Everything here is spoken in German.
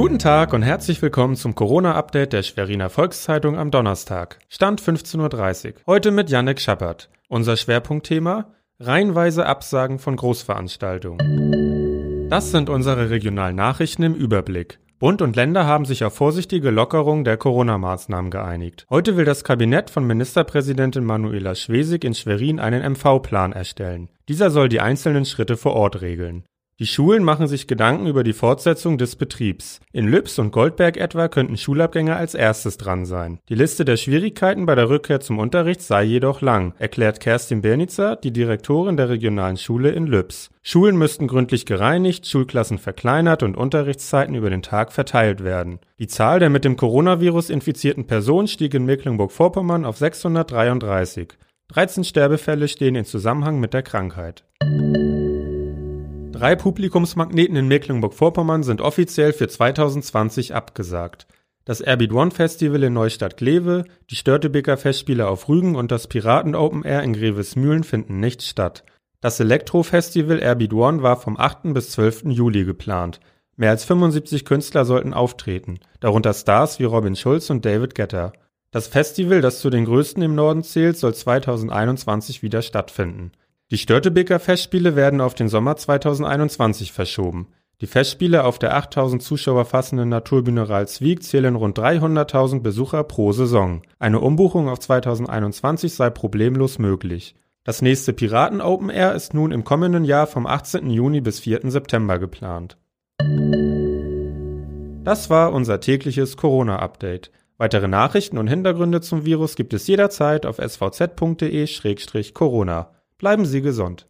Guten Tag und herzlich willkommen zum Corona-Update der Schweriner Volkszeitung am Donnerstag. Stand 15.30 Uhr. Heute mit Yannick Schappert. Unser Schwerpunktthema Reihenweise Absagen von Großveranstaltungen. Das sind unsere regionalen Nachrichten im Überblick. Bund und Länder haben sich auf vorsichtige Lockerung der Corona-Maßnahmen geeinigt. Heute will das Kabinett von Ministerpräsidentin Manuela Schwesig in Schwerin einen MV-Plan erstellen. Dieser soll die einzelnen Schritte vor Ort regeln. Die Schulen machen sich Gedanken über die Fortsetzung des Betriebs. In Lübs und Goldberg etwa könnten Schulabgänger als erstes dran sein. Die Liste der Schwierigkeiten bei der Rückkehr zum Unterricht sei jedoch lang, erklärt Kerstin Bernitzer, die Direktorin der regionalen Schule in Lübs. Schulen müssten gründlich gereinigt, Schulklassen verkleinert und Unterrichtszeiten über den Tag verteilt werden. Die Zahl der mit dem Coronavirus infizierten Personen stieg in Mecklenburg-Vorpommern auf 633. 13 Sterbefälle stehen in Zusammenhang mit der Krankheit. Drei Publikumsmagneten in Mecklenburg-Vorpommern sind offiziell für 2020 abgesagt. Das Airbeat One Festival in Neustadt-Glewe, die Störtebeker Festspiele auf Rügen und das Piraten Open Air in Grevesmühlen finden nicht statt. Das Elektro-Festival Airbeat One war vom 8. bis 12. Juli geplant. Mehr als 75 Künstler sollten auftreten, darunter Stars wie Robin Schulz und David Getter. Das Festival, das zu den größten im Norden zählt, soll 2021 wieder stattfinden. Die Störtebeker Festspiele werden auf den Sommer 2021 verschoben. Die Festspiele auf der 8000 Zuschauer fassenden Naturbühne Ralswiek zählen rund 300.000 Besucher pro Saison. Eine Umbuchung auf 2021 sei problemlos möglich. Das nächste Piraten Open Air ist nun im kommenden Jahr vom 18. Juni bis 4. September geplant. Das war unser tägliches Corona-Update. Weitere Nachrichten und Hintergründe zum Virus gibt es jederzeit auf svz.de-corona. Bleiben Sie gesund.